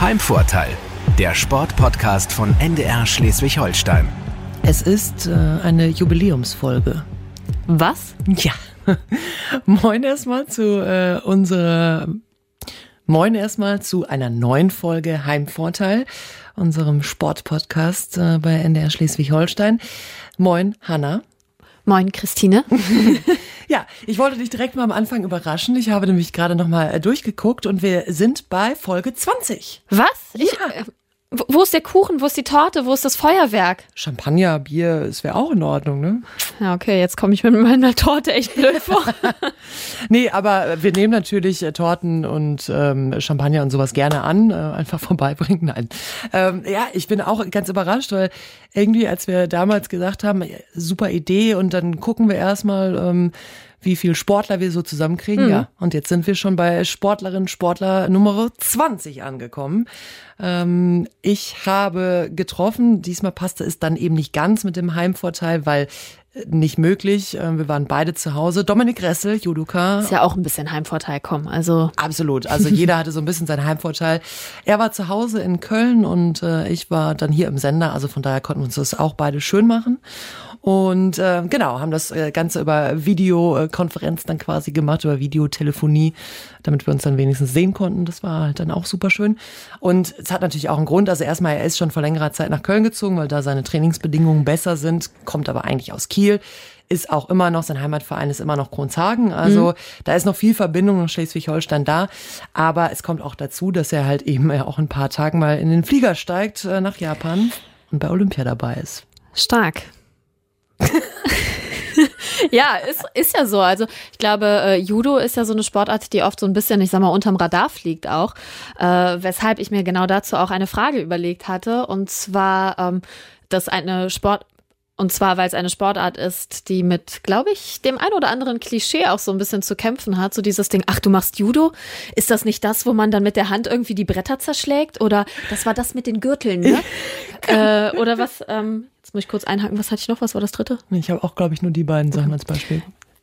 Heimvorteil, der Sportpodcast von NDR Schleswig-Holstein. Es ist äh, eine Jubiläumsfolge. Was? Ja. Moin erstmal zu äh, unserer Moin erstmal zu einer neuen Folge Heimvorteil, unserem Sportpodcast äh, bei NDR Schleswig-Holstein. Moin, Hanna. Moin, Christine. ja, ich wollte dich direkt mal am Anfang überraschen. Ich habe nämlich gerade noch mal äh, durchgeguckt und wir sind bei Folge 20. Was? Ich, ja. Äh, wo ist der Kuchen? Wo ist die Torte? Wo ist das Feuerwerk? Champagner, Bier, es wäre auch in Ordnung, ne? Ja, okay, jetzt komme ich mit meiner Torte echt blöd vor. nee, aber wir nehmen natürlich äh, Torten und ähm, Champagner und sowas gerne an. Äh, einfach vorbeibringen. Nein. Ähm, ja, ich bin auch ganz überrascht, weil irgendwie, als wir damals gesagt haben, super Idee und dann gucken wir erstmal, ähm, wie viel Sportler wir so zusammenkriegen. Mhm. Ja, und jetzt sind wir schon bei Sportlerin, Sportler Nummer 20 angekommen. Ähm, ich habe getroffen, diesmal passte es dann eben nicht ganz mit dem Heimvorteil, weil äh, nicht möglich. Ähm, wir waren beide zu Hause. Dominik Ressel, Judoka. Ist ja auch ein bisschen Heimvorteil kommen. Also absolut. Also jeder hatte so ein bisschen seinen Heimvorteil. Er war zu Hause in Köln und äh, ich war dann hier im Sender. Also von daher konnten wir uns das auch beide schön machen. Und äh, genau, haben das äh, Ganze über Videokonferenz dann quasi gemacht, über Videotelefonie, damit wir uns dann wenigstens sehen konnten. Das war halt dann auch super schön. Und es hat natürlich auch einen Grund. Also erstmal, er ist schon vor längerer Zeit nach Köln gezogen, weil da seine Trainingsbedingungen besser sind, kommt aber eigentlich aus Kiel ist auch immer noch, sein Heimatverein ist immer noch Kronzhagen. Also mhm. da ist noch viel Verbindung nach Schleswig-Holstein da. Aber es kommt auch dazu, dass er halt eben auch ein paar Tagen mal in den Flieger steigt äh, nach Japan und bei Olympia dabei ist. Stark. ja, ist, ist ja so. Also ich glaube, äh, Judo ist ja so eine Sportart, die oft so ein bisschen, ich sag mal, unterm Radar fliegt auch. Äh, weshalb ich mir genau dazu auch eine Frage überlegt hatte. Und zwar, ähm, dass eine Sport, und zwar, weil es eine Sportart ist, die mit, glaube ich, dem ein oder anderen Klischee auch so ein bisschen zu kämpfen hat. So dieses Ding, ach, du machst Judo? Ist das nicht das, wo man dann mit der Hand irgendwie die Bretter zerschlägt? Oder das war das mit den Gürteln, ne? äh, oder was, ähm, jetzt muss ich kurz einhaken, was hatte ich noch? Was war das dritte? Ich habe auch, glaube ich, nur die beiden Sachen als Beispiel.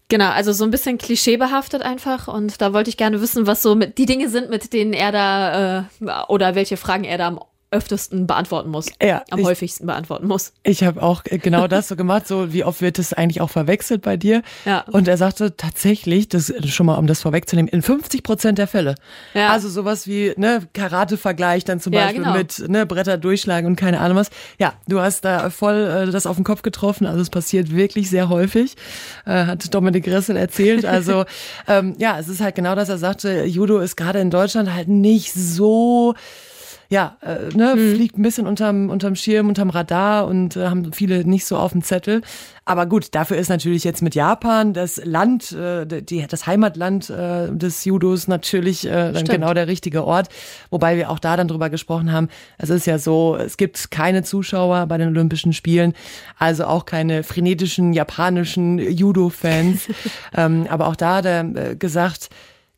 Genau, also so ein bisschen klischeebehaftet einfach. Und da wollte ich gerne wissen, was so mit, die Dinge sind, mit denen er da, äh, oder welche Fragen er da am öftesten beantworten muss. Ja, am ich, häufigsten beantworten muss. Ich habe auch genau das so gemacht, so wie oft wird es eigentlich auch verwechselt bei dir? Ja. Und er sagte tatsächlich, das schon mal um das vorwegzunehmen, in 50 Prozent der Fälle. Ja. Also sowas wie ne Karate-Vergleich dann zum Beispiel ja, genau. mit ne Bretter durchschlagen und keine Ahnung was. Ja, du hast da voll äh, das auf den Kopf getroffen. Also es passiert wirklich sehr häufig, äh, hat Dominik Ressel erzählt. Also ähm, ja, es ist halt genau das. Er sagte, Judo ist gerade in Deutschland halt nicht so ja, äh, ne, mhm. fliegt ein bisschen unterm, unterm Schirm, unterm Radar und äh, haben viele nicht so auf dem Zettel. Aber gut, dafür ist natürlich jetzt mit Japan das Land, äh, die, das Heimatland äh, des Judos natürlich äh, dann genau der richtige Ort. Wobei wir auch da dann drüber gesprochen haben, es ist ja so, es gibt keine Zuschauer bei den Olympischen Spielen, also auch keine frenetischen japanischen Judo-Fans. ähm, aber auch da hat er äh, gesagt,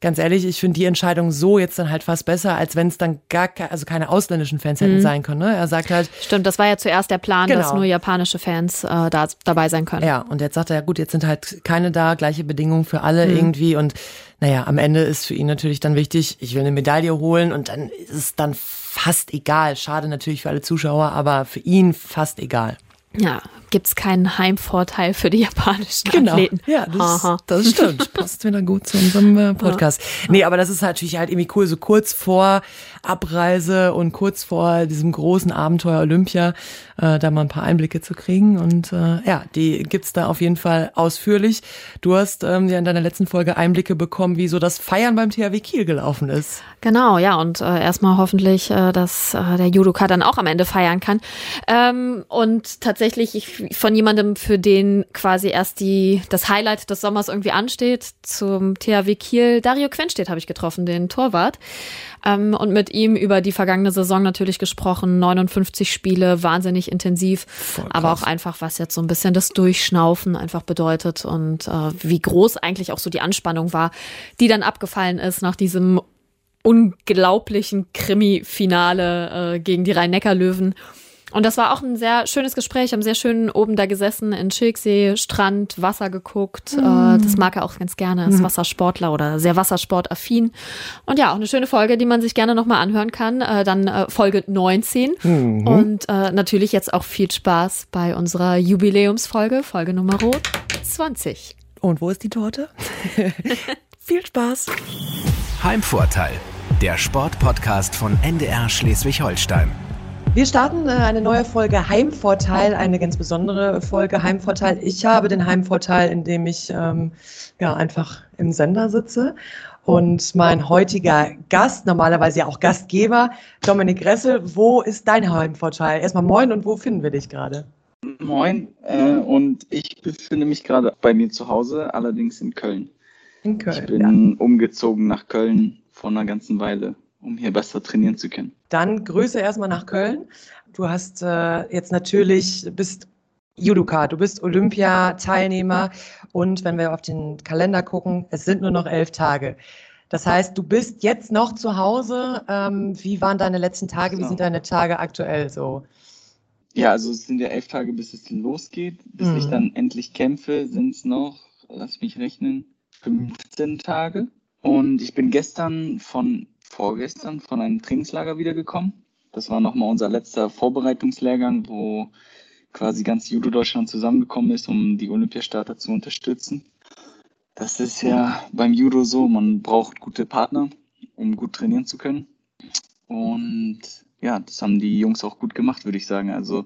ganz ehrlich, ich finde die Entscheidung so jetzt dann halt fast besser, als wenn es dann gar ke also keine ausländischen Fans hätten mhm. sein können. Ne? Er sagt halt. Stimmt, das war ja zuerst der Plan, genau. dass nur japanische Fans äh, da dabei sein können. Ja, und jetzt sagt er, ja gut, jetzt sind halt keine da, gleiche Bedingungen für alle mhm. irgendwie. Und naja, am Ende ist für ihn natürlich dann wichtig, ich will eine Medaille holen und dann ist es dann fast egal. Schade natürlich für alle Zuschauer, aber für ihn fast egal. Ja, gibt es keinen Heimvorteil für die japanischen genau. Athleten. Ja, das, das stimmt. Passt wieder gut zu unserem äh, Podcast. Ja. Nee, aber das ist natürlich halt irgendwie cool, so kurz vor Abreise und kurz vor diesem großen Abenteuer Olympia, äh, da mal ein paar Einblicke zu kriegen. Und äh, ja, die gibt's da auf jeden Fall ausführlich. Du hast ähm, ja in deiner letzten Folge Einblicke bekommen, wie so das Feiern beim THW Kiel gelaufen ist. Genau, ja, und äh, erstmal hoffentlich, äh, dass äh, der Judoka dann auch am Ende feiern kann. Ähm, und tatsächlich, ich von jemandem, für den quasi erst die, das Highlight des Sommers irgendwie ansteht, zum THW Kiel. Dario Quenstedt habe ich getroffen, den Torwart. Ähm, und mit ihm über die vergangene Saison natürlich gesprochen. 59 Spiele, wahnsinnig intensiv. Aber auch einfach, was jetzt so ein bisschen das Durchschnaufen einfach bedeutet und äh, wie groß eigentlich auch so die Anspannung war, die dann abgefallen ist nach diesem unglaublichen Krimi-Finale äh, gegen die Rhein-Neckar-Löwen. Und das war auch ein sehr schönes Gespräch. Haben sehr schön oben da gesessen in Schilksee, Strand, Wasser geguckt. Mhm. das mag er auch ganz gerne. Ist mhm. Wassersportler oder sehr wassersportaffin. Und ja, auch eine schöne Folge, die man sich gerne nochmal anhören kann. Äh, dann äh, Folge 19. Mhm. Und äh, natürlich jetzt auch viel Spaß bei unserer Jubiläumsfolge, Folge Nummer 20. Und wo ist die Torte? viel Spaß. Heimvorteil, der Sportpodcast von NDR Schleswig-Holstein. Wir starten äh, eine neue Folge Heimvorteil, eine ganz besondere Folge Heimvorteil. Ich habe den Heimvorteil, indem ich ähm, ja einfach im Sender sitze. Und mein heutiger Gast, normalerweise ja auch Gastgeber, Dominik Ressel, wo ist dein Heimvorteil? Erstmal moin und wo finden wir dich gerade? Moin äh, und ich befinde mich gerade bei mir zu Hause, allerdings in Köln. In Köln. Ich bin ja. umgezogen nach Köln vor einer ganzen Weile um hier besser trainieren zu können. Dann Grüße erstmal nach Köln. Du hast äh, jetzt natürlich, bist Judoka, du bist Olympiateilnehmer und wenn wir auf den Kalender gucken, es sind nur noch elf Tage. Das heißt, du bist jetzt noch zu Hause. Ähm, wie waren deine letzten Tage? Wie sind deine Tage aktuell so? Ja, also es sind ja elf Tage, bis es losgeht. Bis mhm. ich dann endlich kämpfe, sind es noch, lass mich rechnen, 15 Tage. Und ich bin gestern von vorgestern von einem Trainingslager wiedergekommen. Das war nochmal unser letzter Vorbereitungslehrgang, wo quasi ganz Judo Deutschland zusammengekommen ist, um die Olympiastarter zu unterstützen. Das ist ja beim Judo so, man braucht gute Partner, um gut trainieren zu können. Und ja, das haben die Jungs auch gut gemacht, würde ich sagen. Also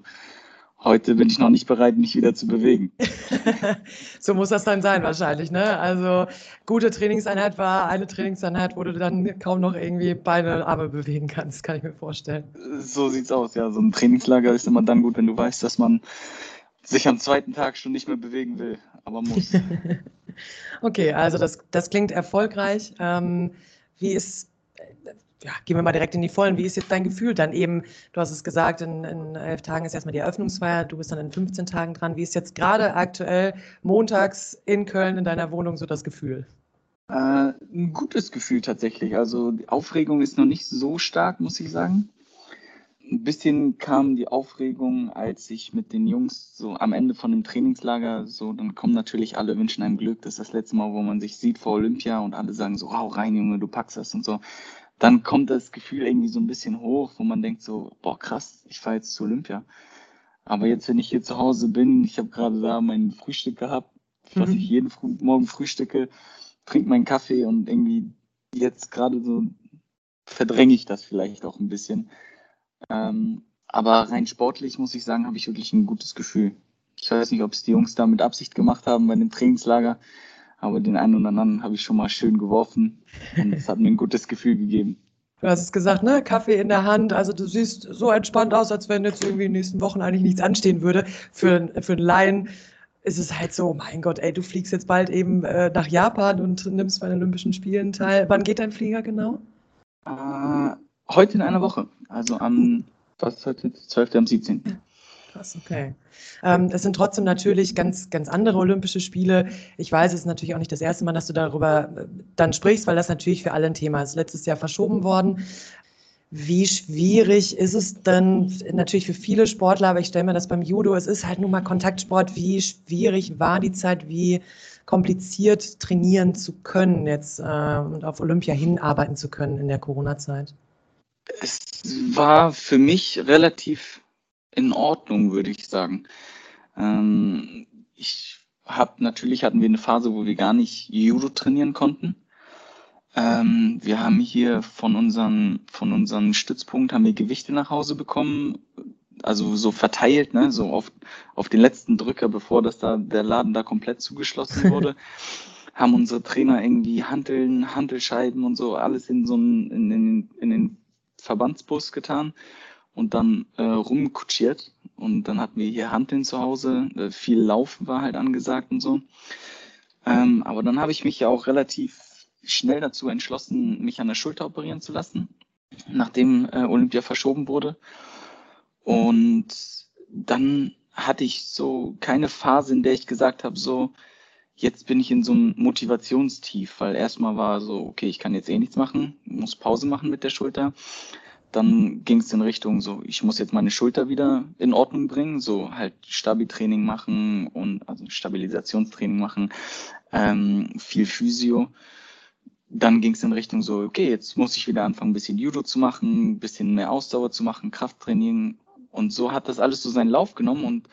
heute bin ich noch nicht bereit, mich wieder zu bewegen. so muss das dann sein wahrscheinlich, ne? Also gute Trainingseinheit war eine Trainingseinheit, wo du dann kaum noch irgendwie Beine, Arme bewegen kannst, kann ich mir vorstellen. So sieht's aus, ja. So ein Trainingslager ist immer dann gut, wenn du weißt, dass man sich am zweiten Tag schon nicht mehr bewegen will, aber muss. okay, also das, das klingt erfolgreich. Ähm, wie ist ja, gehen wir mal direkt in die Vollen. Wie ist jetzt dein Gefühl dann eben? Du hast es gesagt, in, in elf Tagen ist erstmal die Eröffnungsfeier, du bist dann in 15 Tagen dran. Wie ist jetzt gerade aktuell montags in Köln in deiner Wohnung so das Gefühl? Äh, ein gutes Gefühl tatsächlich. Also die Aufregung ist noch nicht so stark, muss ich sagen. Ein bisschen kam die Aufregung, als ich mit den Jungs so am Ende von dem Trainingslager so, dann kommen natürlich alle wünschen einem Glück. Das ist das letzte Mal, wo man sich sieht vor Olympia und alle sagen so, hau rein, Junge, du packst das und so dann kommt das Gefühl irgendwie so ein bisschen hoch, wo man denkt so, boah krass, ich fahre jetzt zu Olympia. Aber jetzt, wenn ich hier zu Hause bin, ich habe gerade da mein Frühstück gehabt, was mhm. ich jeden Früh Morgen frühstücke, trinke meinen Kaffee und irgendwie jetzt gerade so verdränge ich das vielleicht auch ein bisschen. Ähm, aber rein sportlich muss ich sagen, habe ich wirklich ein gutes Gefühl. Ich weiß nicht, ob es die Jungs da mit Absicht gemacht haben bei dem Trainingslager, aber den einen oder anderen habe ich schon mal schön geworfen und das hat mir ein gutes Gefühl gegeben. Du hast es gesagt, ne? Kaffee in der Hand. Also du siehst so entspannt aus, als wenn jetzt irgendwie in den nächsten Wochen eigentlich nichts anstehen würde. Für, für einen Laien ist es halt so, mein Gott, ey, du fliegst jetzt bald eben äh, nach Japan und nimmst bei den Olympischen Spielen teil. Wann geht dein Flieger genau? Äh, heute in einer Woche. Also am, was ist heute? 12. am 17. Krass, okay. Ähm, es sind trotzdem natürlich ganz, ganz andere Olympische Spiele. Ich weiß, es ist natürlich auch nicht das erste Mal, dass du darüber äh, dann sprichst, weil das natürlich für alle ein Thema ist. Letztes Jahr verschoben worden. Wie schwierig ist es denn natürlich für viele Sportler, aber ich stelle mir das beim Judo, es ist halt nun mal Kontaktsport. Wie schwierig war die Zeit, wie kompliziert trainieren zu können jetzt äh, und auf Olympia hinarbeiten zu können in der Corona-Zeit? Es war für mich relativ in Ordnung, würde ich sagen. Ähm, ich habe natürlich hatten wir eine Phase, wo wir gar nicht Judo trainieren konnten. Ähm, wir haben hier von unseren von unseren Stützpunkt haben wir Gewichte nach Hause bekommen, also so verteilt, ne, so auf auf den letzten Drücker, bevor das da der Laden da komplett zugeschlossen wurde. haben unsere Trainer irgendwie Hanteln, Hantelscheiben und so alles in so einen, in, in, in den Verbandsbus getan und dann äh, rumkutschiert. Und dann hatten wir hier Handeln zu Hause, äh, viel Laufen war halt angesagt und so. Ähm, aber dann habe ich mich ja auch relativ schnell dazu entschlossen, mich an der Schulter operieren zu lassen, nachdem äh, Olympia verschoben wurde. Und dann hatte ich so keine Phase, in der ich gesagt habe, so, jetzt bin ich in so einem Motivationstief, weil erstmal war so, okay, ich kann jetzt eh nichts machen, muss Pause machen mit der Schulter dann ging es in Richtung so, ich muss jetzt meine Schulter wieder in Ordnung bringen, so halt Stabi-Training machen und also Stabilisationstraining machen, ähm, viel Physio. Dann ging es in Richtung so, okay, jetzt muss ich wieder anfangen, ein bisschen Judo zu machen, ein bisschen mehr Ausdauer zu machen, Krafttraining. Und so hat das alles so seinen Lauf genommen. Und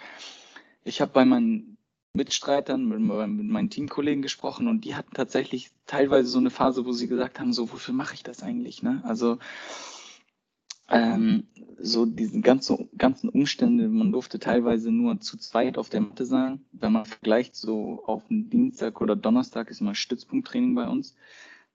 ich habe bei meinen Mitstreitern, mit, mit meinen Teamkollegen gesprochen und die hatten tatsächlich teilweise so eine Phase, wo sie gesagt haben, so, wofür mache ich das eigentlich? Ne? Also ähm, so diese ganzen, ganzen Umstände, man durfte teilweise nur zu zweit auf der Matte sein. Wenn man vergleicht, so auf dem Dienstag oder Donnerstag ist immer Stützpunkttraining bei uns.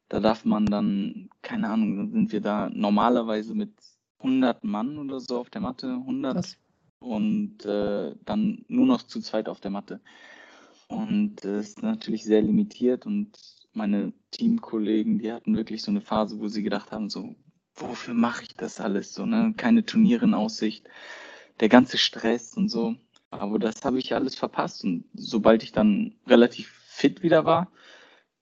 Da darf man dann, keine Ahnung, dann sind wir da normalerweise mit 100 Mann oder so auf der Matte, 100 Was? und äh, dann nur noch zu zweit auf der Matte. Und das ist natürlich sehr limitiert und meine Teamkollegen, die hatten wirklich so eine Phase, wo sie gedacht haben, so, wofür mache ich das alles so, ne? Keine Turniere in Aussicht, der ganze Stress und so. Aber das habe ich alles verpasst und sobald ich dann relativ fit wieder war,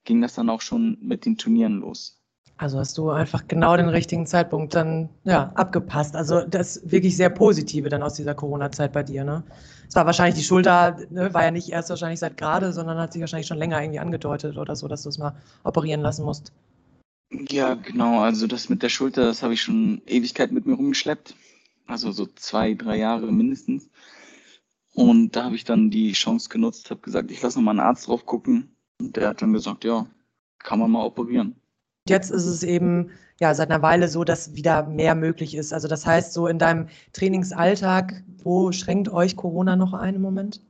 ging das dann auch schon mit den Turnieren los. Also hast du einfach genau den richtigen Zeitpunkt dann ja, abgepasst. Also das wirklich sehr Positive dann aus dieser Corona-Zeit bei dir, ne? Es war wahrscheinlich die Schulter, ne, war ja nicht erst wahrscheinlich seit gerade, sondern hat sich wahrscheinlich schon länger irgendwie angedeutet oder so, dass du es mal operieren lassen musst. Ja, genau. Also das mit der Schulter, das habe ich schon Ewigkeit mit mir rumgeschleppt. Also so zwei, drei Jahre mindestens. Und da habe ich dann die Chance genutzt, habe gesagt, ich lasse nochmal einen Arzt drauf gucken. Und der hat dann gesagt, ja, kann man mal operieren. Jetzt ist es eben ja seit einer Weile so, dass wieder mehr möglich ist. Also das heißt, so in deinem Trainingsalltag, wo schränkt euch Corona noch ein im Moment?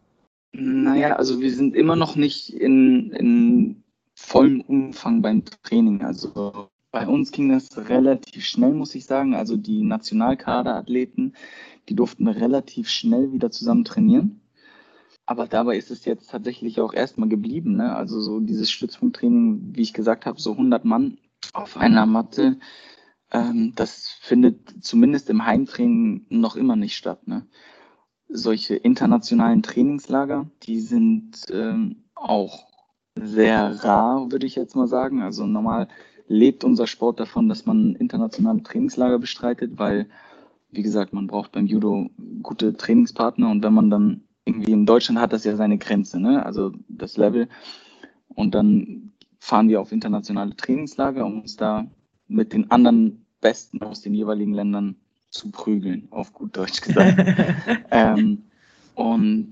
Naja, also wir sind immer noch nicht in, in vollem Umfang beim Training. Also bei uns ging das relativ schnell, muss ich sagen. Also die Nationalkaderathleten, die durften relativ schnell wieder zusammen trainieren. Aber dabei ist es jetzt tatsächlich auch erstmal geblieben. Ne? Also so dieses Stützpunkttraining, wie ich gesagt habe, so 100 Mann auf einer Matte, ähm, das findet zumindest im Heimtraining noch immer nicht statt. Ne? Solche internationalen Trainingslager, die sind ähm, auch sehr rar, würde ich jetzt mal sagen. Also normal lebt unser Sport davon, dass man internationale Trainingslager bestreitet, weil, wie gesagt, man braucht beim Judo gute Trainingspartner und wenn man dann irgendwie in Deutschland hat das ja seine Grenze, ne? also das Level. Und dann fahren wir auf internationale Trainingslager, um uns da mit den anderen Besten aus den jeweiligen Ländern zu prügeln, auf gut Deutsch gesagt. ähm, und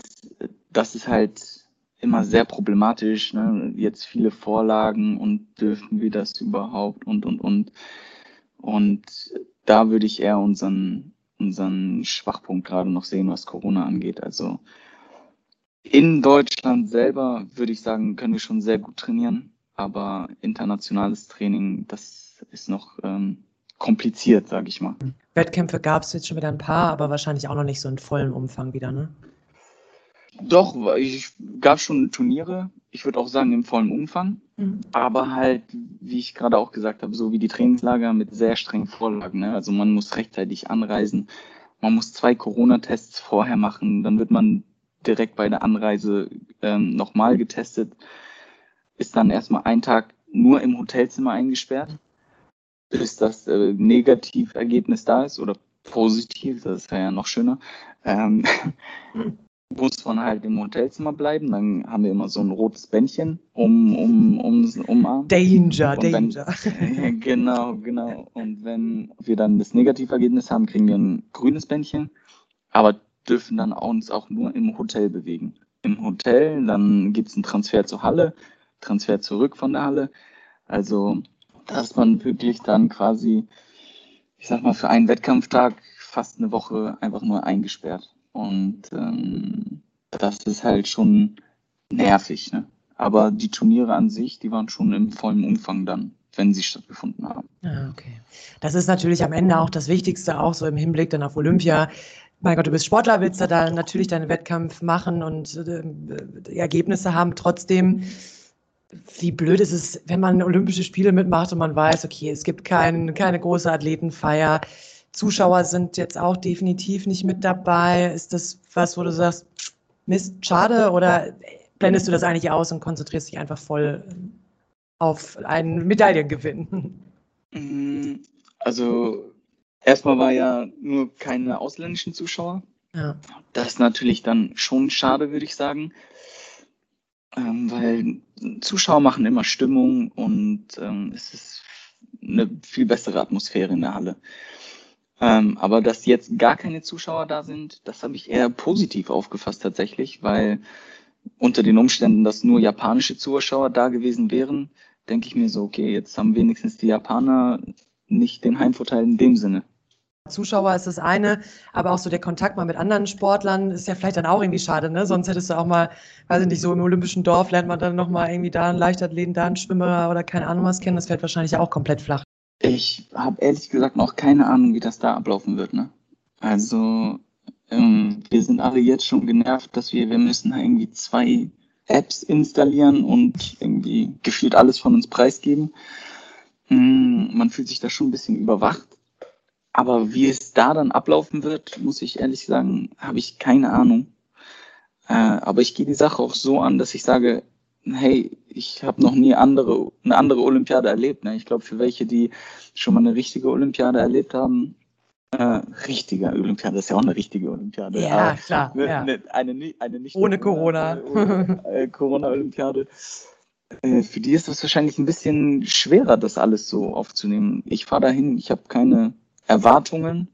das ist halt immer sehr problematisch. Ne? Jetzt viele Vorlagen und dürfen wir das überhaupt und, und, und. Und da würde ich eher unseren, unseren Schwachpunkt gerade noch sehen, was Corona angeht. Also in Deutschland selber würde ich sagen, können wir schon sehr gut trainieren, aber internationales Training, das ist noch ähm, kompliziert, sage ich mal. Wettkämpfe gab es jetzt schon wieder ein paar, aber wahrscheinlich auch noch nicht so in vollem Umfang wieder, ne? Doch, ich gab schon Turniere, ich würde auch sagen im vollen Umfang, mhm. aber halt, wie ich gerade auch gesagt habe, so wie die Trainingslager mit sehr strengen Vorlagen. Ne? Also man muss rechtzeitig anreisen, man muss zwei Corona-Tests vorher machen, dann wird man direkt bei der Anreise ähm, nochmal getestet, ist dann erstmal einen Tag nur im Hotelzimmer eingesperrt, bis das äh, Negativergebnis da ist oder positiv, das wäre ja noch schöner. Ähm, mhm muss man halt im Hotelzimmer bleiben. Dann haben wir immer so ein rotes Bändchen um, um, um, umarmt. Danger, und Danger. Wenn, genau, genau. Und wenn wir dann das Negativergebnis haben, kriegen wir ein grünes Bändchen, aber dürfen dann uns auch nur im Hotel bewegen. Im Hotel, dann gibt es einen Transfer zur Halle, Transfer zurück von der Halle. Also, dass man wirklich dann quasi, ich sag mal, für einen Wettkampftag fast eine Woche einfach nur eingesperrt. Und ähm, das ist halt schon nervig. Ne? Aber die Turniere an sich, die waren schon im vollen Umfang dann, wenn sie stattgefunden haben. Ah, okay. Das ist natürlich am Ende auch das Wichtigste, auch so im Hinblick dann auf Olympia. Mein Gott, du bist Sportler, willst da, da natürlich deinen Wettkampf machen und äh, Ergebnisse haben. Trotzdem, wie blöd ist es, wenn man Olympische Spiele mitmacht und man weiß, okay, es gibt kein, keine große Athletenfeier. Zuschauer sind jetzt auch definitiv nicht mit dabei. Ist das was, wo du sagst, Mist, schade oder blendest du das eigentlich aus und konzentrierst dich einfach voll auf einen Medaillengewinn? Mm, also erstmal war ja nur keine ausländischen Zuschauer. Ja. Das ist natürlich dann schon schade, würde ich sagen. Ähm, weil Zuschauer machen immer Stimmung und ähm, es ist eine viel bessere Atmosphäre in der Halle. Ähm, aber dass jetzt gar keine Zuschauer da sind, das habe ich eher positiv aufgefasst tatsächlich, weil unter den Umständen, dass nur japanische Zuschauer da gewesen wären, denke ich mir so, okay, jetzt haben wenigstens die Japaner nicht den Heimvorteil in dem Sinne. Zuschauer ist das eine, aber auch so der Kontakt mal mit anderen Sportlern ist ja vielleicht dann auch irgendwie schade, ne? Sonst hättest du auch mal, weiß ich nicht, so im olympischen Dorf lernt man dann nochmal irgendwie da einen Leichtathleten, da einen Schwimmer oder keine Ahnung was kennen. Das fällt wahrscheinlich auch komplett flach. Ich habe ehrlich gesagt noch keine Ahnung, wie das da ablaufen wird, ne? Also, ähm, wir sind alle jetzt schon genervt, dass wir, wir müssen irgendwie zwei Apps installieren und irgendwie gefühlt alles von uns preisgeben. Hm, man fühlt sich da schon ein bisschen überwacht aber wie es da dann ablaufen wird, muss ich ehrlich sagen, habe ich keine Ahnung. Äh, aber ich gehe die Sache auch so an, dass ich sage, hey, ich habe noch nie andere, eine andere Olympiade erlebt. Ne? Ich glaube, für welche, die schon mal eine richtige Olympiade erlebt haben, äh, richtige Olympiade, das ist ja auch eine richtige Olympiade. Ja, Aber klar. Ne, ja. Ne, eine, eine nicht ohne Corona. Ohne, äh, Corona-Olympiade. Äh, für die ist das wahrscheinlich ein bisschen schwerer, das alles so aufzunehmen. Ich fahre dahin, ich habe keine Erwartungen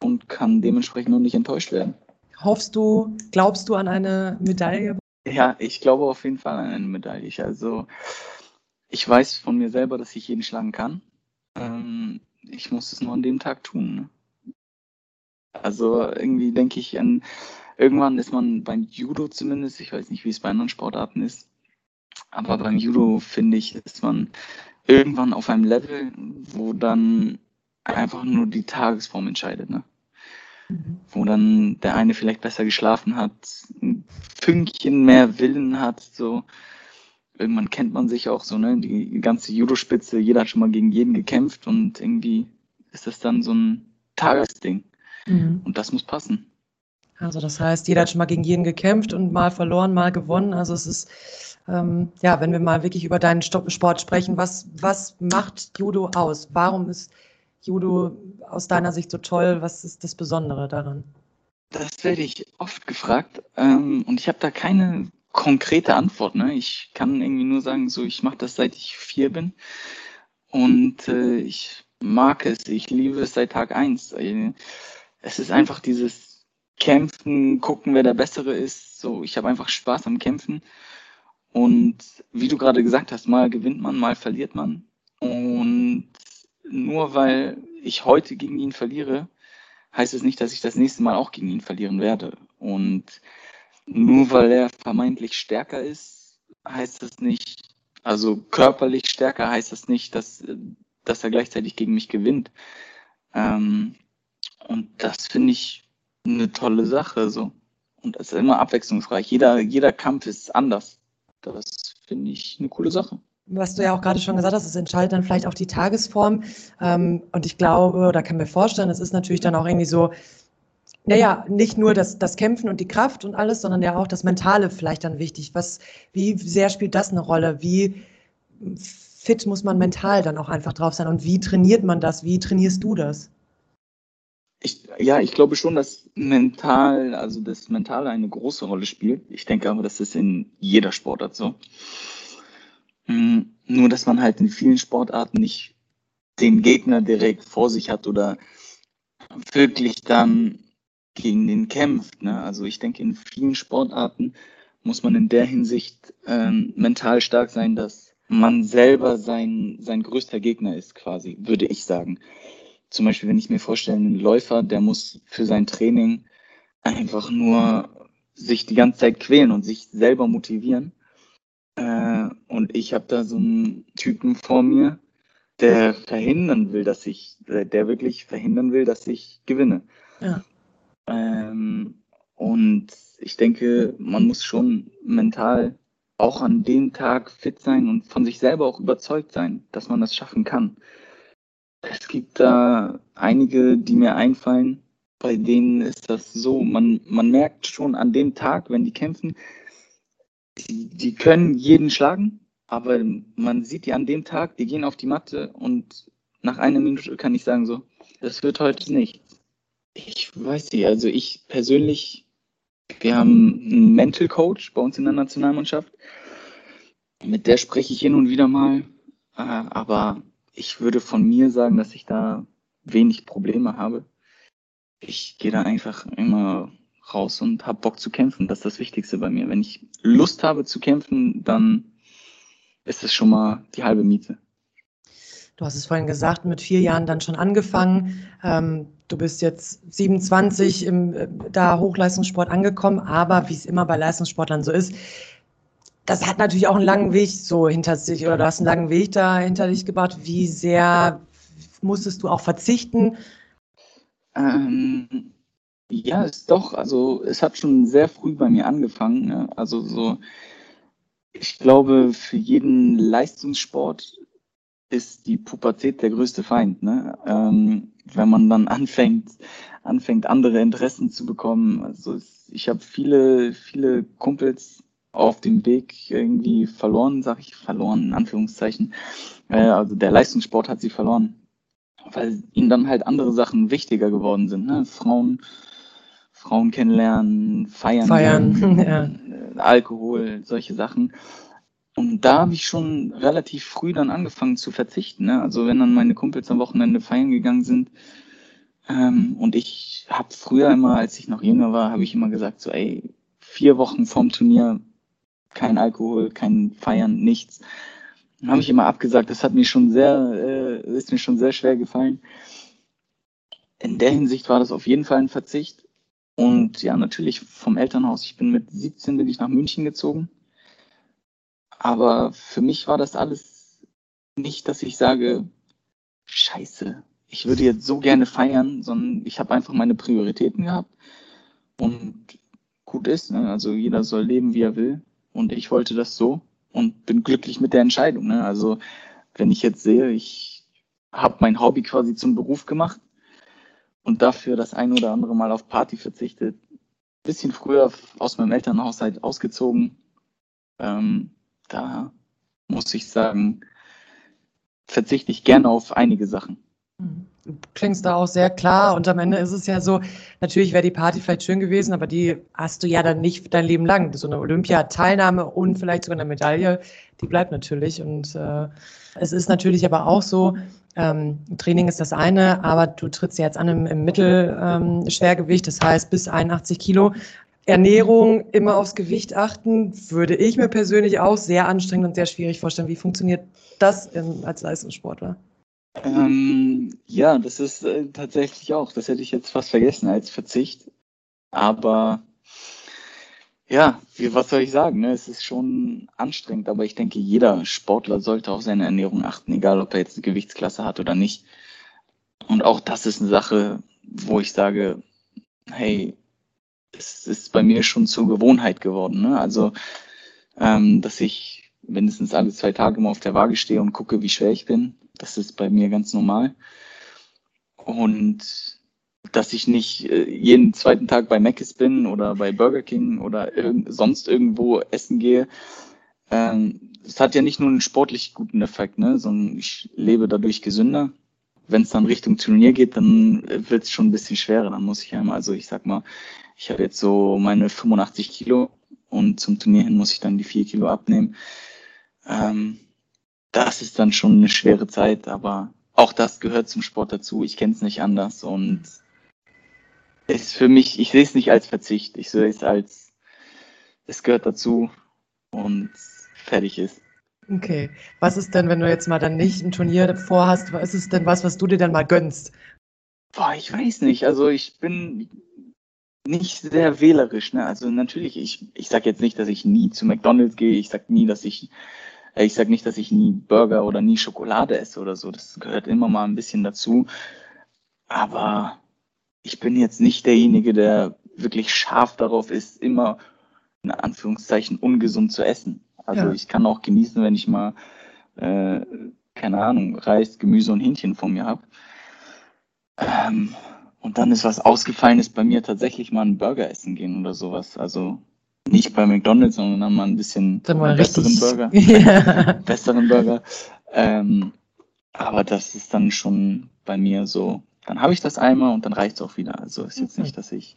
und kann dementsprechend noch nicht enttäuscht werden. Hoffst du, glaubst du an eine Medaille? Ja, ich glaube auf jeden Fall an eine Medaille. Also ich weiß von mir selber, dass ich jeden schlagen kann. Ähm, ich muss es nur an dem Tag tun. Ne? Also irgendwie denke ich an, irgendwann ist man beim Judo zumindest, ich weiß nicht, wie es bei anderen Sportarten ist, aber beim Judo finde ich, ist man irgendwann auf einem Level, wo dann einfach nur die Tagesform entscheidet, ne? Mhm. Wo dann der eine vielleicht besser geschlafen hat, ein Fünkchen mehr Willen hat, so. Irgendwann kennt man sich auch so, ne? Die ganze Judospitze, jeder hat schon mal gegen jeden gekämpft und irgendwie ist das dann so ein Tagesding. Mhm. Und das muss passen. Also das heißt, jeder hat schon mal gegen jeden gekämpft und mal verloren, mal gewonnen. Also es ist, ähm, ja, wenn wir mal wirklich über deinen Sport sprechen, was, was macht Judo aus? Warum ist Judo aus deiner Sicht so toll? Was ist das Besondere daran? Das werde ich oft gefragt ähm, und ich habe da keine konkrete Antwort. Ne? Ich kann irgendwie nur sagen, so ich mache das seit ich vier bin und äh, ich mag es, ich liebe es seit Tag eins. Es ist einfach dieses Kämpfen, gucken, wer der Bessere ist. So, ich habe einfach Spaß am Kämpfen und wie du gerade gesagt hast, mal gewinnt man, mal verliert man und nur weil ich heute gegen ihn verliere, heißt es nicht, dass ich das nächste Mal auch gegen ihn verlieren werde. Und nur weil er vermeintlich stärker ist, heißt das nicht, also körperlich stärker heißt das nicht, dass, dass er gleichzeitig gegen mich gewinnt. Ähm, und das finde ich eine tolle Sache. So. Und das ist immer abwechslungsreich. Jeder, jeder Kampf ist anders. Das finde ich eine coole Sache was du ja auch gerade schon gesagt hast, es entscheidet dann vielleicht auch die Tagesform. Ähm, und ich glaube, oder kann mir vorstellen, es ist natürlich dann auch irgendwie so, naja, nicht nur das, das Kämpfen und die Kraft und alles, sondern ja auch das Mentale vielleicht dann wichtig. Was, wie sehr spielt das eine Rolle? Wie fit muss man mental dann auch einfach drauf sein? Und wie trainiert man das? Wie trainierst du das? Ich, ja, ich glaube schon, dass mental, also das Mentale eine große Rolle spielt. Ich denke aber, das ist in jeder Sportart so. Mhm. Nur, dass man halt in vielen Sportarten nicht den Gegner direkt vor sich hat oder wirklich dann gegen den kämpft. Ne? Also ich denke, in vielen Sportarten muss man in der Hinsicht ähm, mental stark sein, dass man selber sein, sein größter Gegner ist, quasi, würde ich sagen. Zum Beispiel, wenn ich mir vorstelle, ein Läufer, der muss für sein Training einfach nur sich die ganze Zeit quälen und sich selber motivieren. Äh, und ich habe da so einen Typen vor mir, der verhindern will, dass ich, der wirklich verhindern will, dass ich gewinne. Ja. Ähm, und ich denke, man muss schon mental auch an dem Tag fit sein und von sich selber auch überzeugt sein, dass man das schaffen kann. Es gibt da einige, die mir einfallen, bei denen ist das so, man, man merkt schon an dem Tag, wenn die kämpfen, die, die können jeden schlagen, aber man sieht die an dem Tag, die gehen auf die Matte und nach einer Minute kann ich sagen so, Das wird heute nicht. Ich weiß nicht, also ich persönlich, wir haben einen Mental Coach bei uns in der Nationalmannschaft. Mit der spreche ich hin und wieder mal. Äh, aber ich würde von mir sagen, dass ich da wenig Probleme habe. Ich gehe da einfach immer raus und habe Bock zu kämpfen. Das ist das Wichtigste bei mir. Wenn ich Lust habe zu kämpfen, dann ist es schon mal die halbe Miete. Du hast es vorhin gesagt, mit vier Jahren dann schon angefangen. Ähm, du bist jetzt 27 im äh, da Hochleistungssport angekommen, aber wie es immer bei Leistungssportlern so ist, das hat natürlich auch einen langen Weg so hinter sich oder du hast einen langen Weg da hinter dich gebracht. Wie sehr musstest du auch verzichten? Ähm, ja, ist doch, also es hat schon sehr früh bei mir angefangen. Ne? Also so, ich glaube, für jeden Leistungssport ist die Pubertät der größte Feind. Ne? Ähm, wenn man dann anfängt, anfängt, andere Interessen zu bekommen. Also ich habe viele, viele Kumpels auf dem Weg irgendwie verloren, sage ich, verloren in Anführungszeichen. Äh, also der Leistungssport hat sie verloren, weil ihnen dann halt andere Sachen wichtiger geworden sind. Ne? Frauen, Frauen kennenlernen, feiern, feiern ja. Alkohol, solche Sachen. Und da habe ich schon relativ früh dann angefangen zu verzichten. Ne? Also wenn dann meine Kumpels am Wochenende feiern gegangen sind ähm, und ich habe früher immer, als ich noch jünger war, habe ich immer gesagt so, ey, vier Wochen vorm Turnier kein Alkohol, kein Feiern, nichts. Dann habe ich immer abgesagt. Das hat mir schon sehr, äh, ist mir schon sehr schwer gefallen. In der Hinsicht war das auf jeden Fall ein Verzicht. Und ja, natürlich vom Elternhaus. Ich bin mit 17 bin ich nach München gezogen aber für mich war das alles nicht, dass ich sage, scheiße, ich würde jetzt so gerne feiern, sondern ich habe einfach meine Prioritäten gehabt und gut ist. Ne? Also jeder soll leben, wie er will. Und ich wollte das so und bin glücklich mit der Entscheidung. Ne? Also wenn ich jetzt sehe, ich habe mein Hobby quasi zum Beruf gemacht und dafür das ein oder andere Mal auf Party verzichtet, bisschen früher aus meinem Elternhaushalt ausgezogen, ähm, da muss ich sagen, verzichte ich gerne auf einige Sachen. Du klingst da auch sehr klar und am Ende ist es ja so, natürlich wäre die Party vielleicht schön gewesen, aber die hast du ja dann nicht dein Leben lang. So eine Olympiateilnahme und vielleicht sogar eine Medaille, die bleibt natürlich. Und äh, es ist natürlich aber auch so, ähm, Training ist das eine, aber du trittst jetzt an im, im Mittelschwergewicht, ähm, das heißt bis 81 Kilo. Ernährung, immer aufs Gewicht achten, würde ich mir persönlich auch sehr anstrengend und sehr schwierig vorstellen. Wie funktioniert das in, als Leistungssportler? Ähm, ja, das ist äh, tatsächlich auch, das hätte ich jetzt fast vergessen als Verzicht. Aber ja, wie, was soll ich sagen? Ne? Es ist schon anstrengend, aber ich denke, jeder Sportler sollte auf seine Ernährung achten, egal ob er jetzt eine Gewichtsklasse hat oder nicht. Und auch das ist eine Sache, wo ich sage, hey, es ist bei mir schon zur Gewohnheit geworden. Ne? Also, ähm, dass ich mindestens alle zwei Tage mal auf der Waage stehe und gucke, wie schwer ich bin. Das ist bei mir ganz normal. Und dass ich nicht äh, jeden zweiten Tag bei Mc's bin oder bei Burger King oder sonst irgendwo essen gehe. Ähm, es hat ja nicht nur einen sportlich guten Effekt, ne, sondern ich lebe dadurch gesünder. Wenn es dann Richtung Turnier geht, dann wird es schon ein bisschen schwerer. Dann muss ich einmal, also ich sag mal, ich habe jetzt so meine 85 Kilo und zum Turnier hin muss ich dann die 4 Kilo abnehmen. Ähm, das ist dann schon eine schwere Zeit, aber auch das gehört zum Sport dazu. Ich kenne es nicht anders und ist für mich, ich sehe es nicht als Verzicht. Ich sehe es als, es gehört dazu und fertig ist. Okay. Was ist denn, wenn du jetzt mal dann nicht ein Turnier vorhast, was ist denn was, was du dir dann mal gönnst? Boah, ich weiß nicht. Also ich bin, nicht sehr wählerisch. Ne? Also natürlich, ich, ich sage jetzt nicht, dass ich nie zu McDonald's gehe. Ich sag nie, dass ich, ich sag nicht, dass ich nie Burger oder nie Schokolade esse oder so. Das gehört immer mal ein bisschen dazu. Aber ich bin jetzt nicht derjenige, der wirklich scharf darauf ist, immer in Anführungszeichen ungesund zu essen. Also ja. ich kann auch genießen, wenn ich mal, äh, keine Ahnung, Reis, Gemüse und Hähnchen vor mir habe. Ähm, und dann ist was Ausgefallenes bei mir tatsächlich mal einen Burger essen gehen oder sowas. Also nicht bei McDonalds, sondern dann mal ein bisschen mal besseren richtig. Burger. Ja. besseren Burger. Ähm, aber das ist dann schon bei mir so dann habe ich das einmal und dann reicht es auch wieder. Also ist jetzt nicht, dass ich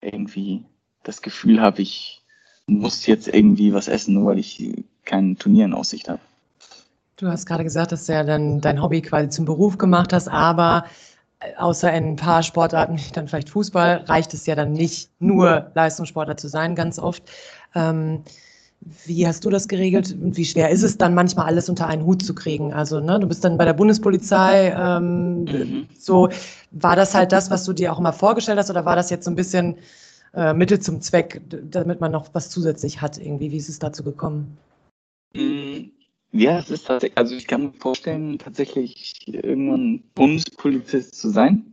irgendwie das Gefühl habe, ich muss jetzt irgendwie was essen, nur weil ich kein Turnier in Aussicht habe. Du hast gerade gesagt, dass du ja dann dein Hobby quasi zum Beruf gemacht hast, aber außer in ein paar Sportarten, dann vielleicht Fußball, reicht es ja dann nicht nur Leistungssportler zu sein, ganz oft. Ähm, wie hast du das geregelt und wie schwer ist es dann manchmal alles unter einen Hut zu kriegen? Also, ne, du bist dann bei der Bundespolizei. Ähm, mhm. So war das halt das, was du dir auch immer vorgestellt hast, oder war das jetzt so ein bisschen äh, Mittel zum Zweck, damit man noch was zusätzlich hat irgendwie? Wie ist es dazu gekommen? Mhm. Ja, es ist tatsächlich, also ich kann mir vorstellen, tatsächlich irgendwann Bundespolizist zu sein.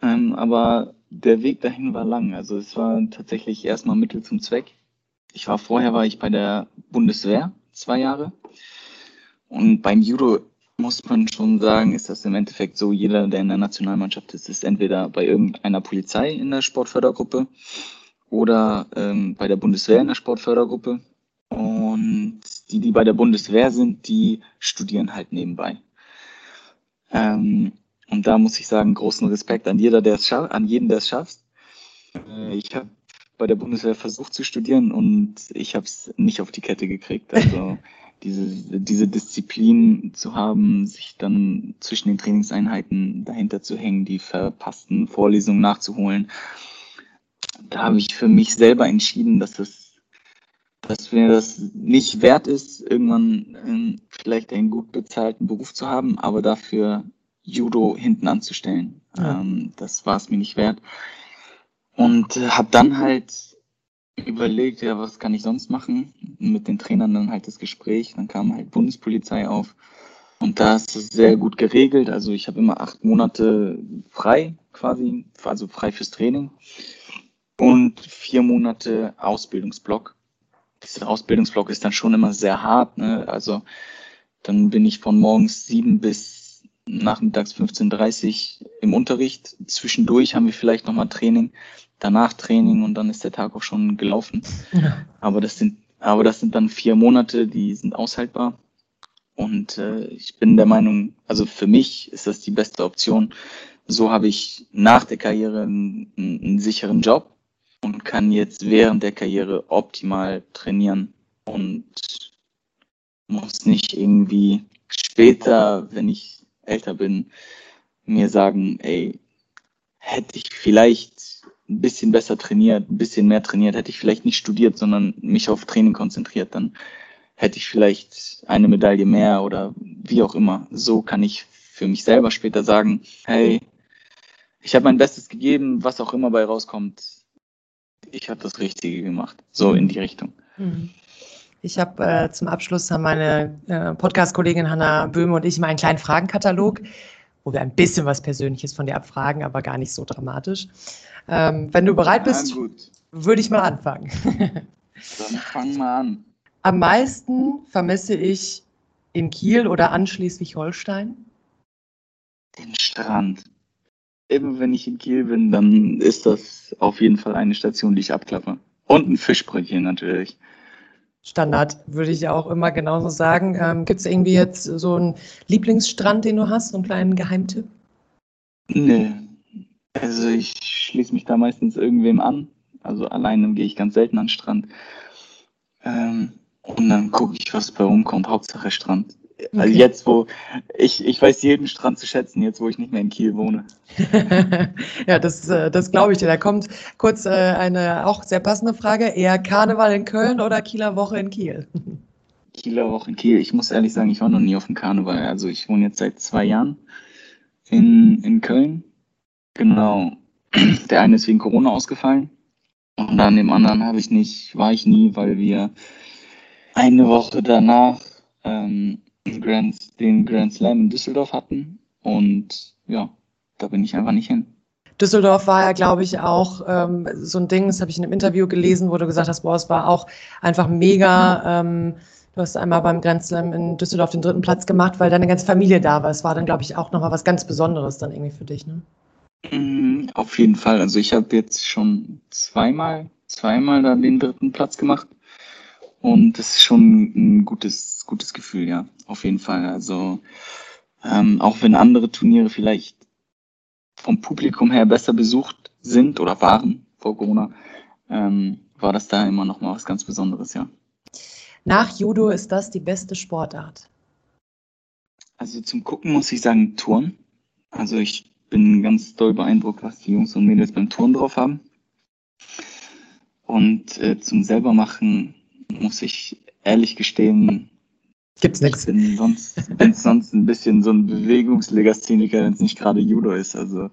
Ähm, aber der Weg dahin war lang. Also es war tatsächlich erstmal Mittel zum Zweck. Ich war vorher war ich bei der Bundeswehr zwei Jahre. Und beim Judo muss man schon sagen, ist das im Endeffekt so, jeder, der in der Nationalmannschaft ist, ist entweder bei irgendeiner Polizei in der Sportfördergruppe oder ähm, bei der Bundeswehr in der Sportfördergruppe. Und die, die bei der Bundeswehr sind, die studieren halt nebenbei. Ähm, und da muss ich sagen, großen Respekt an jeder, der es schafft, an jeden, der es schafft. Äh, ich habe bei der Bundeswehr versucht zu studieren und ich habe es nicht auf die Kette gekriegt. Also diese, diese Disziplin zu haben, sich dann zwischen den Trainingseinheiten dahinter zu hängen, die verpassten Vorlesungen nachzuholen. Da habe ich für mich selber entschieden, dass es dass mir das nicht wert ist, irgendwann ähm, vielleicht einen gut bezahlten Beruf zu haben, aber dafür Judo hinten anzustellen. Ja. Ähm, das war es mir nicht wert. Und äh, habe dann halt überlegt, ja, was kann ich sonst machen? Mit den Trainern dann halt das Gespräch. Dann kam halt Bundespolizei auf. Und da ist es sehr gut geregelt. Also ich habe immer acht Monate frei quasi, also frei fürs Training. Und vier Monate Ausbildungsblock dieser Ausbildungsblock ist dann schon immer sehr hart. Ne? Also dann bin ich von morgens sieben bis nachmittags 15.30 Uhr im Unterricht. Zwischendurch haben wir vielleicht nochmal Training, danach Training und dann ist der Tag auch schon gelaufen. Ja. Aber das sind, aber das sind dann vier Monate, die sind aushaltbar. Und äh, ich bin der Meinung, also für mich ist das die beste Option. So habe ich nach der Karriere einen, einen sicheren Job und kann jetzt während der Karriere optimal trainieren und muss nicht irgendwie später, wenn ich älter bin, mir sagen, ey, hätte ich vielleicht ein bisschen besser trainiert, ein bisschen mehr trainiert, hätte ich vielleicht nicht studiert, sondern mich auf Training konzentriert, dann hätte ich vielleicht eine Medaille mehr oder wie auch immer. So kann ich für mich selber später sagen, hey, ich habe mein Bestes gegeben, was auch immer bei rauskommt, ich habe das Richtige gemacht. So in die Richtung. Mhm. Ich habe äh, zum Abschluss haben meine äh, Podcast-Kollegin Hanna Böhme und ich immer einen kleinen Fragenkatalog, wo wir ein bisschen was Persönliches von dir abfragen, aber gar nicht so dramatisch. Ähm, wenn du bereit bist, würde ich mal anfangen. Dann fang mal an. Am meisten vermisse ich in Kiel oder an Schleswig-Holstein? Den Strand immer wenn ich in Kiel bin, dann ist das auf jeden Fall eine Station, die ich abklappe. Und ein Fischbrötchen natürlich. Standard, würde ich auch immer genauso sagen. Ähm, Gibt es irgendwie jetzt so einen Lieblingsstrand, den du hast, so einen kleinen Geheimtipp? Nee. Also ich schließe mich da meistens irgendwem an. Also alleine gehe ich ganz selten an den Strand. Ähm, und dann gucke ich, was bei rumkommt. Hauptsache Strand. Also okay. Also jetzt, wo ich, ich weiß jeden Strand zu schätzen, jetzt wo ich nicht mehr in Kiel wohne. ja, das, äh, das glaube ich dir. Da kommt kurz äh, eine auch sehr passende Frage. Eher Karneval in Köln oder Kieler Woche in Kiel? Kieler Woche in Kiel. Ich muss ehrlich sagen, ich war noch nie auf dem Karneval. Also ich wohne jetzt seit zwei Jahren in, in Köln. Genau. Der eine ist wegen Corona ausgefallen. Und an dem anderen habe ich nicht, war ich nie, weil wir eine Woche danach ähm, Grand, den Grand Slam in Düsseldorf hatten. Und ja, da bin ich einfach nicht hin. Düsseldorf war ja, glaube ich, auch ähm, so ein Ding, das habe ich in einem Interview gelesen, wo du gesagt hast, boah, es war auch einfach mega. Ähm, du hast einmal beim Grand Slam in Düsseldorf den dritten Platz gemacht, weil deine ganze Familie da war. Es war dann, glaube ich, auch nochmal was ganz Besonderes dann irgendwie für dich, ne? Mhm, auf jeden Fall. Also ich habe jetzt schon zweimal, zweimal da den dritten Platz gemacht. Und das ist schon ein gutes, gutes Gefühl, ja, auf jeden Fall. Also ähm, auch wenn andere Turniere vielleicht vom Publikum her besser besucht sind oder waren vor Corona, ähm, war das da immer noch mal was ganz Besonderes, ja. Nach Judo ist das die beste Sportart? Also zum Gucken muss ich sagen Turn. Also ich bin ganz doll beeindruckt, was die Jungs und Mädels beim Turn drauf haben. Und äh, zum selbermachen muss ich ehrlich gestehen, Gibt's nichts. Ich bin sonst, bin sonst ein bisschen so ein Bewegungslegastheniker, wenn es nicht gerade Judo ist. Also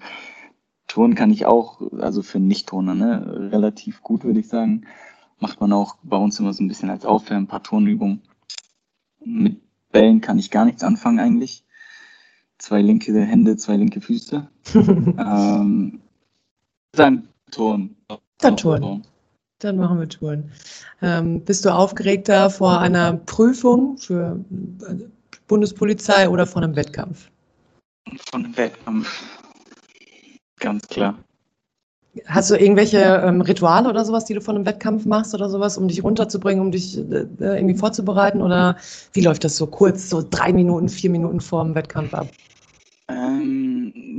Turnen kann ich auch, also für Nicht-Turner, ne, relativ gut, würde ich sagen. Macht man auch bei uns immer so ein bisschen als Aufwärmen, ein paar Turnübungen. Mit Bällen kann ich gar nichts anfangen eigentlich. Zwei linke Hände, zwei linke Füße. ähm, dann Turn. Dann Turn. Dann machen wir Touren. Ähm, bist du aufgeregter vor einer Prüfung für äh, Bundespolizei oder vor einem Wettkampf? Von einem Wettkampf. Ganz klar. Hast du irgendwelche ähm, Rituale oder sowas, die du vor einem Wettkampf machst oder sowas, um dich runterzubringen, um dich äh, irgendwie vorzubereiten? Oder wie läuft das so kurz, so drei Minuten, vier Minuten vor dem Wettkampf ab?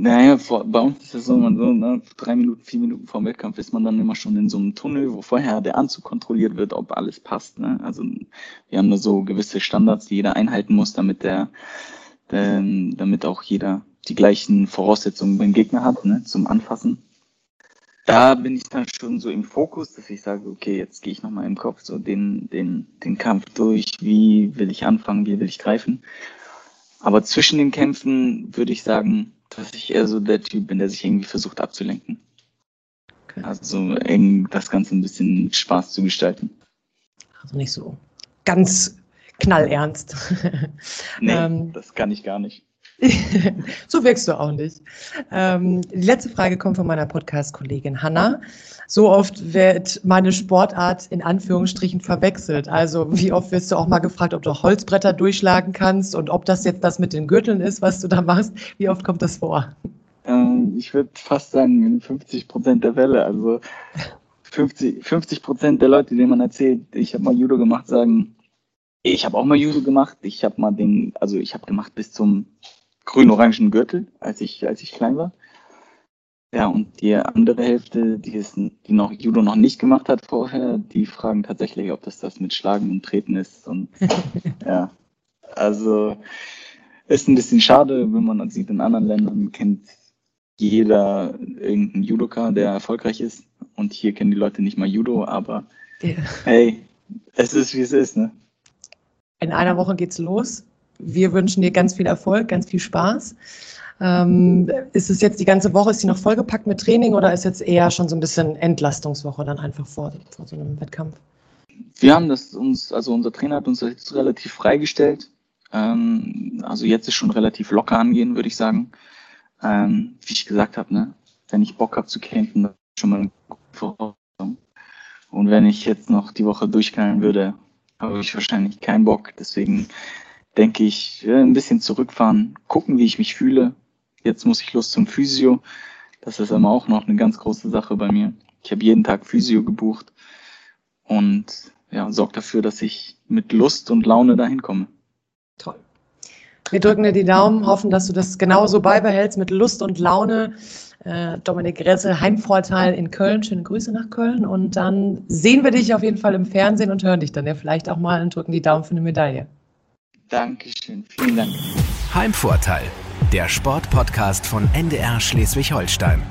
Naja, vor, bei uns ist es so, man so, ne, drei Minuten, vier Minuten vor dem Wettkampf ist man dann immer schon in so einem Tunnel, wo vorher der Anzug kontrolliert wird, ob alles passt. Ne? Also wir haben da so gewisse Standards, die jeder einhalten muss, damit der, der damit auch jeder die gleichen Voraussetzungen beim Gegner hat, ne, zum Anfassen. Da bin ich dann schon so im Fokus, dass ich sage, okay, jetzt gehe ich nochmal im Kopf so den, den, den Kampf durch, wie will ich anfangen, wie will ich greifen. Aber zwischen den Kämpfen würde ich sagen, dass ich eher so der Typ bin, der sich irgendwie versucht abzulenken. Okay. Also eng das Ganze ein bisschen Spaß zu gestalten. Also nicht so ganz knallernst. nee, ähm, das kann ich gar nicht. so wirkst du auch nicht. Ähm, die letzte Frage kommt von meiner Podcast-Kollegin Hanna. So oft wird meine Sportart in Anführungsstrichen verwechselt. Also wie oft wirst du auch mal gefragt, ob du Holzbretter durchschlagen kannst und ob das jetzt das mit den Gürteln ist, was du da machst. Wie oft kommt das vor? Ähm, ich würde fast sagen, in 50 Prozent der Fälle. Also 50 Prozent der Leute, denen man erzählt, ich habe mal Judo gemacht, sagen, ich habe auch mal Judo gemacht. Ich habe mal den, also ich habe gemacht bis zum grün-orangen Gürtel, als ich, als ich klein war. Ja, und die andere Hälfte, die, ist, die noch Judo noch nicht gemacht hat vorher, die fragen tatsächlich, ob das das mit Schlagen und Treten ist. Und ja, also ist ein bisschen schade, wenn man sieht, in anderen Ländern kennt jeder irgendeinen Judoka, der erfolgreich ist. Und hier kennen die Leute nicht mal Judo, aber ja. hey, es ist wie es ist, ne? In einer Woche geht's los wir wünschen dir ganz viel Erfolg, ganz viel Spaß. Ähm, ist es jetzt die ganze Woche, ist sie noch vollgepackt mit Training oder ist jetzt eher schon so ein bisschen Entlastungswoche dann einfach vor, vor so einem Wettkampf? Wir haben das uns, also unser Trainer hat uns das jetzt relativ freigestellt. Ähm, also jetzt ist schon relativ locker angehen, würde ich sagen. Ähm, wie ich gesagt habe, ne, wenn ich Bock habe zu campen, dann schon mal eine gute Voraussetzung. Und wenn ich jetzt noch die Woche durchknallen würde, habe ich wahrscheinlich keinen Bock. Deswegen denke ich, ein bisschen zurückfahren, gucken, wie ich mich fühle. Jetzt muss ich Lust zum Physio. Das ist aber auch noch eine ganz große Sache bei mir. Ich habe jeden Tag Physio gebucht und ja, sorge dafür, dass ich mit Lust und Laune dahin komme. Toll. Wir drücken dir die Daumen, hoffen, dass du das genauso beibehältst mit Lust und Laune. Äh, Dominik Ressel, Heimvorteil in Köln. Schöne Grüße nach Köln. Und dann sehen wir dich auf jeden Fall im Fernsehen und hören dich dann ja vielleicht auch mal und drücken die Daumen für eine Medaille. Dankeschön, vielen Dank. Heimvorteil, der Sportpodcast von NDR Schleswig-Holstein.